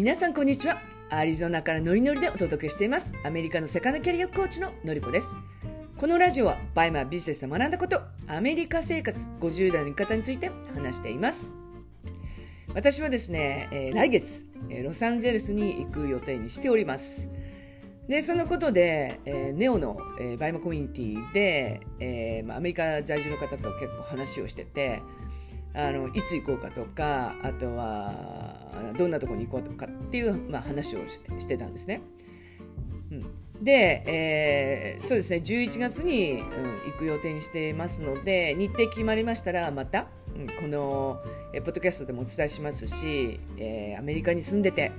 皆さんこんにちは。アリゾナからノリノリでお届けしています。アメリカのセカンドキャリアコーチののりこです。このラジオは BUYMA ビジネスで学んだことアメリカ生活50代の生き方について話しています。私はですね、えー、来月ロサンゼルスに行く予定にしております。でそのことで、えー、ネオの、えー、 BUYMA コミュニティで、えーまあ、アメリカ在住の方と結構話をしててあのいつ行こうかとかあとはどんなとこに行こうかっていう、まあ、話をしてたんですね。うん、で、えー、そうですね。11月に、うん、行く予定にしていますので日程決まりましたらまた、うん、この、え、ポッドキャストでもお伝えしますし、えー、アメリカに住んでて、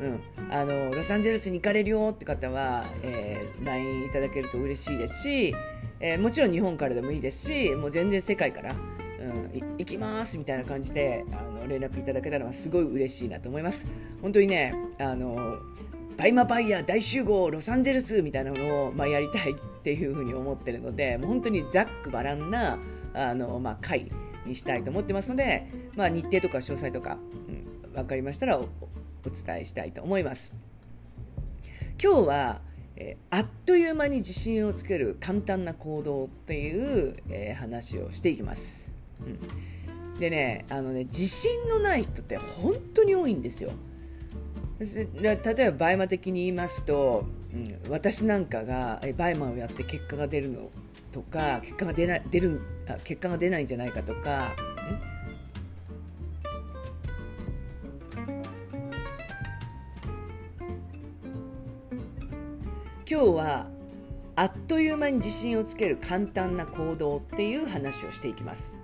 うん、あのロサンゼルスに行かれるよって方は、えー、LINE いただけると嬉しいですし、えー、もちろん日本からでもいいですしもう全然世界からうん行きますみたいな感じであの連絡いただけたのはすごい嬉しいなと思います。本当にねあのバイマバイヤー大集合ロサンゼルスみたいなのを、まあ、やりたいっていうふうに思ってるのでもう本当にざっくばらんなあの、まあ、会にしたいと思ってますので、まあ、日程とか詳細とか、うん、分かりましたらお伝えしたいと思います。今日はえ、あっという間に自信をつける簡単な行動っていう、えー、話をしていきます。うん、でねあのね自信のない人って本当に多いんですよ。例えばバイマ的に言いますと、うん、私なんかがバイマをやって結果が出るのとか結果が出ない出る結果が出ないんじゃないかとか、今日はあっという間に自信をつける簡単な行動っていう話をしていきます。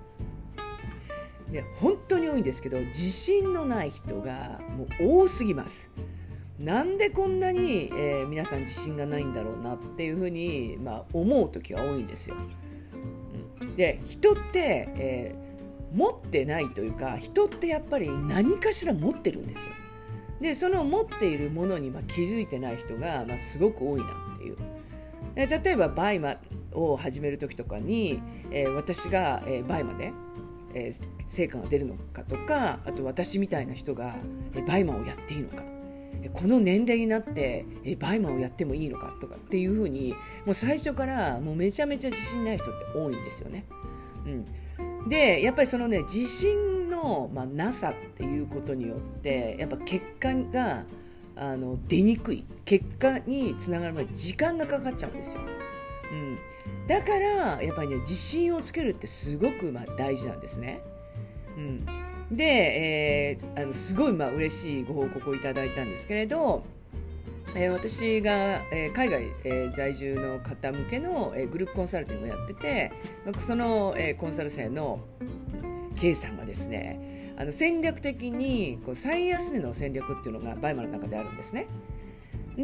で本当に多いんですけど自信のない人がもう多すぎます。なんでこんなに、えー、皆さん自信がないんだろうなっていうふうに、まあ、思う時が多いんですよ。で人って、えー、持ってないというか人ってやっぱり何かしら持ってるんですよ。でその持っているものに、まあ、気づいてない人が、まあ、すごく多いなっていう。例えばバイマを始める時とかに、えー、私が、えー、バイマでえー、成果が出るのかとかあと私みたいな人が、えバイマをやっていいのかこの年齢になってえバイマをやってもいいのかとかっていうふうにもう最初からもうめちゃめちゃ自信ない人って多いんですよね。うん、でやっぱりそのね自信の、まあ、なさっていうことによってやっぱ結果があの出にくい結果につながるまで時間がかかっちゃうんですよ。うん、だからやっぱりね自信をつけるってすごくまあ大事なんですね。うん、で、えー、あのすごいまあ嬉しいご報告をいただいたんですけれど、えー、私が、えー、海外、えー、在住の方向けの、えー、グループコンサルティングをやっててその、えー、コンサル生の K さんがですねあの戦略的にこう最安値の戦略っていうのがバイマの中であるんですね。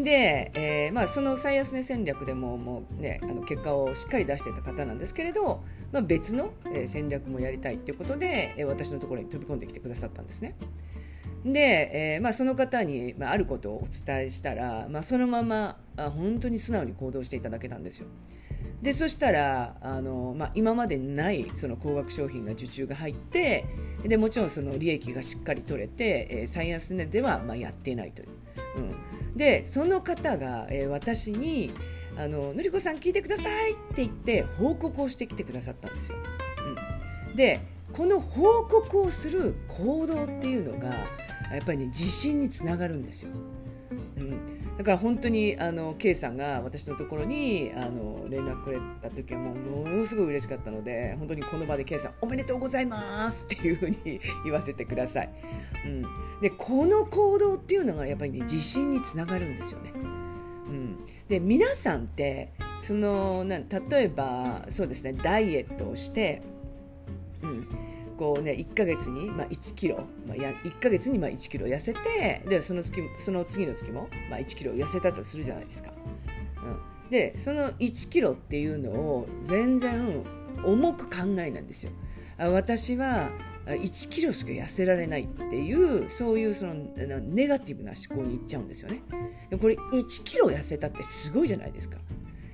で、えーまあ、その最安値戦略でももう、ね、あの結果をしっかり出していた方なんですけれど、まあ、別の、戦略もやりたいということで、私のところに飛び込んできてくださったんですね。で、えーまあ、その方に、まあ、あることをお伝えしたら、まあ、そのままあ本当に素直に行動していただけたんですよ。でそしたらあの、まあ、今までにないその高額商品が受注が入ってでもちろんその利益がしっかり取れて、えー、最安値では、まあ、やっていないという。うんでその方が、えー、私にあの「のりこさん聞いてください」って言って報告をしてきてくださったんですよ。うん、でこの報告をする行動っていうのがやっぱりね自信につながるんですよ。うん、だから本当にあの K さんが私のところにあの連絡くれた時はもうものすごい嬉しかったので本当にこの場で K さんおめでとうございますっていうふうに言わせてください。うん、でこの行動っていうのがやっぱりね自信につながるんですよね。うん、で皆さんってそのな例えばそうですねダイエットをして、うん、こうね1ヶ月に、まあ、1キロ、まあ、や1ヶ月にまあ1キロ痩せてでその月その次の月も、まあ、1キロ痩せたとするじゃないですか。うん、でその1キロっていうのを全然重く考えないんですよ。私は1キロしか痩せられないっていうそういうそのネガティブな思考にいっちゃうんですよね。これ1キロ痩せたってすごいじゃないですか。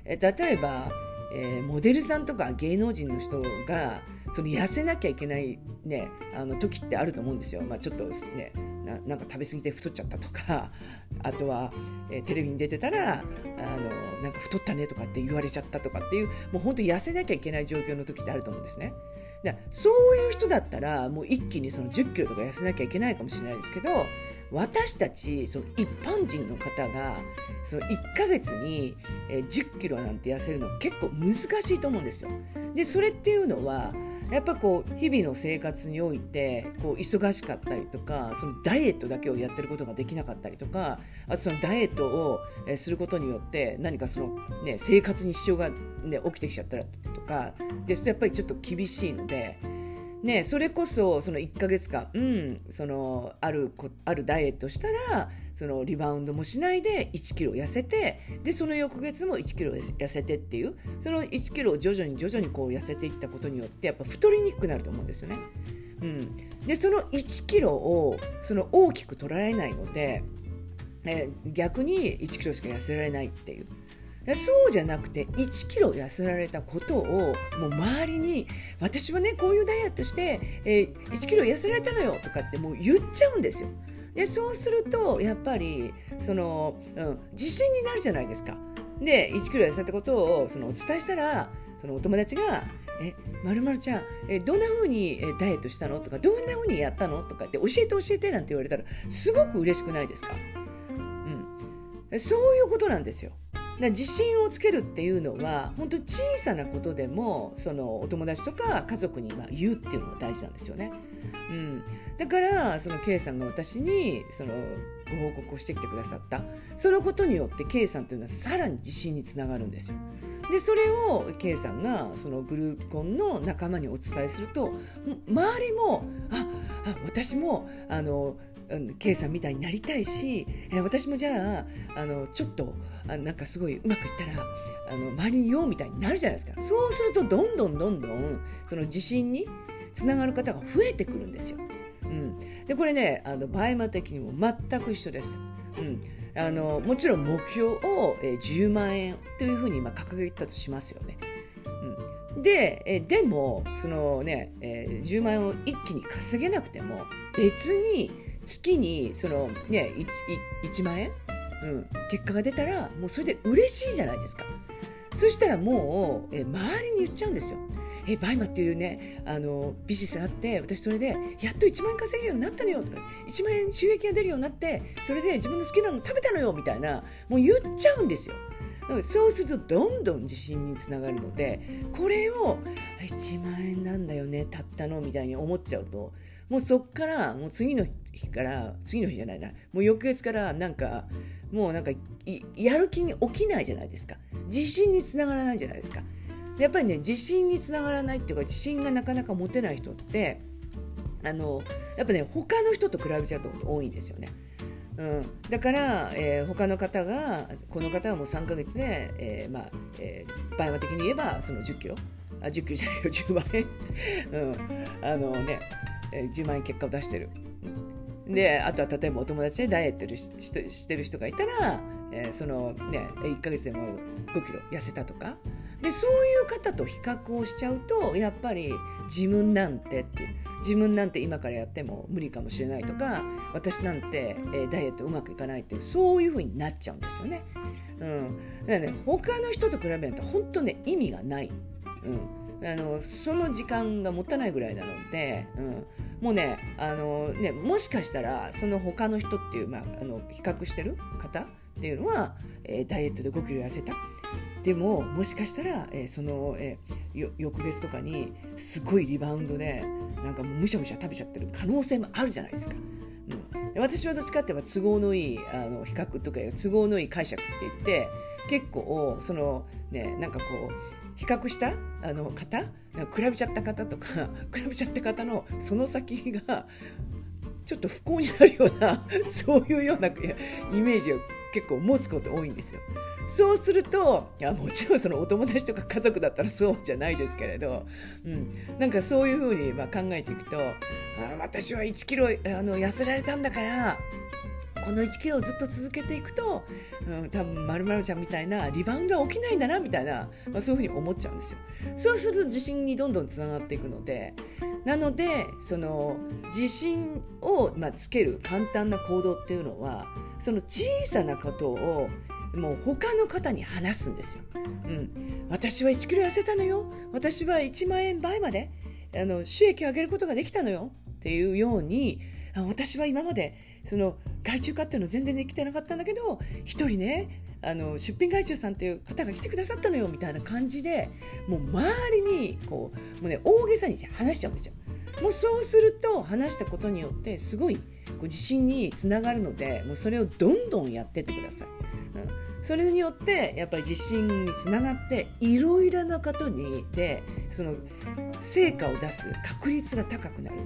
え例えば、えー、モデルさんとか芸能人の人がその痩せなきゃいけない、ね、あの時ってあると思うんですよ。まあ、ちょっとねなんか食べ過ぎて太っちゃったとか あとは、えー、テレビに出てたらあのなんか太ったねとかって言われちゃったとかっていうもう本当痩せなきゃいけない状況の時ってあると思うんですね。だそういう人だったらもう一気にその1 0キロとか痩せなきゃいけないかもしれないですけど私たちその一般人の方がその1ヶ月に1 0キロなんて痩せるの結構難しいと思うんですよ。でそれっていうのはやっぱこう日々の生活においてこう忙しかったりとかそのダイエットだけをやってることができなかったりとかあとそのダイエットをすることによって何かその、ね、生活に支障が、ね、起きてきちゃったりとかですとやっぱりちょっと厳しいので。ね、それこそその1ヶ月間、うん、そのあるあるダイエットしたらそのリバウンドもしないで1キロ痩せてでその翌月も1キロ痩せてっていうその1キロを徐々に徐々にこう痩せていったことによってやっぱ太りにくくなると思うんですよね。うん、でその1キロをその大きく捉えないので、え逆に1キロしか痩せられないっていう。そうじゃなくて1キロ痩せられたことをもう周りに私はねこういうダイエットして、えー、1キロ痩せられたのよとかってもう言っちゃうんですよ。でそうするとやっぱりその、うん、自信になるじゃないですか。で1キロ痩せたことをそのお伝えしたらそのお友達が「えまるまるちゃんえどんな風にダイエットしたの?」とか「どんな風にやったの?」とかって教えて教えてなんて言われたらすごく嬉しくないですか、うん、そういうことなんですよ。自信をつけるっていうのは本当小さなことでもそのお友達とか家族に言うっていうのが大事なんですよね。うん、だからその K さんが私にそのご報告をしてきてくださったそのことによって K さんというのはさらに自信につながるんですよ。でそれを K さんがそのグルコンの仲間にお伝えすると周りもああ私もあの K さんみたいになりたいし、え私もじゃああのちょっとあなんかすごいうまくいったらあの周りに言おうみたいになるじゃないですかそうするとどんどんどんどんその自信につながる方が増えてくるんですよ。うん、でこれねあのバイマ的にも全く一緒です。うんあのもちろん目標を、え10万円というふうに今掲げたとしますよね。うん、でえでもそのね、えー、10万円を一気に稼げなくても別に月にその、ね、1, 1万円、うん、結果が出たらもうそれで嬉しいじゃないですか。そしたらもうえ周りに言っちゃうんですよ。えバイマっていうねあのビジネスがあって私それでやっと1万円稼げるようになったのよとか1万円収益が出るようになってそれで自分の好きなの食べたのよみたいなもう言っちゃうんですよ。そうするとどんどん自信につながるのでこれを1万円なんだよねたったのみたいに思っちゃうともうそっからもう次の日から次の日じゃないな。もう翌月からなんかもうなんかやる気に起きないじゃないですか。自信につながらないじゃないですか。やっぱりね自信につながらないっていうか自信がなかなか持てない人ってあのやっぱね他の人と比べちゃうと多いんですよね。うん、だから、えー、他の方がこの方はもう3か月で、えーまあえー、場合的に言えばその10キロ。あ10キロじゃないよ10万円、うん。あのねえー、10万円結果を出してる。であとは例えばお友達でダイエットしてる人がいたら、えー、そのね1か月でも5キロ痩せたとか。でそういう方と比較をしちゃうとやっぱり自分なんてって自分なんて今からやっても無理かもしれないとか私なんて、えー、ダイエットうまくいかないっていうそういう風になっちゃうんですよね。うん、だからね他の人と比べると本当ね意味がない。うん、あのその時間がもったいないぐらいなので、うん、もうねあのねもしかしたらその他の人っていう、まあ、あの比較してる方っていうのは、えー、ダイエットで5キロ痩せたでももしかしたら、えー、その、えー、翌月とかにすごいリバウンドでなんかもうむしゃむしゃ食べちゃってる可能性もあるじゃないですか。うん、私はどっちかっていうと都合のいいあの比較とか都合のいい解釈って言って結構そのねなんかこう比較した？あの方比べちゃった方とか 比べちゃった方のその先がちょっと不幸になるような そういうようなイメージを結構持つこと多いんですよ。そうするといやもちろんそのお友達とか家族だったらそうじゃないですけれど、うん、なんかそういうふうにま考えていくとあ私は1キロあの痩せられたんだからこの1キロをずっと続けていくと、うん、多分まるちゃんみたいなリバウンドは起きないんだなみたいな、まあ、そういうふうに思っちゃうんですよ。そうすると自信にどんどんつながっていくのでなのでその自信を、まあ、つける簡単な行動っていうのはその小さなことをもう他の方に話すんですよ。うん、私は1キロ痩せたのよ私は1万円倍まであの収益を上げることができたのよっていうように私は今までその外注化っていうの全然できてなかったんだけど一人ねあの出品外注さんっていう方が来てくださったのよみたいな感じでもう周りにこうもう、ね、大げさに話しちゃうんですよ。もうそうすると話したことによってすごいこう自信につながるのでもうそれをどんどんやってってください。うん、それによってやっぱり自信につながっていろいろなことにでその成果を出す確率が高くなる。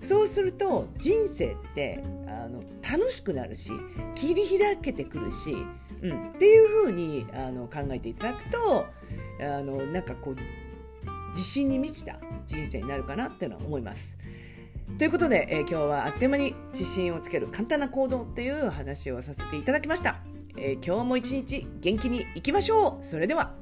そうすると人生ってあの楽しくなるし切り開けてくるし、うん、っていうふうにあの考えていただくとあのなんかこう自信に満ちた人生になるかなっていうのは思います。ということで、えー、今日はあっという間に自信をつける簡単な行動っていう話をさせていただきました。えー、今日も一日元気にいきましょうそれでは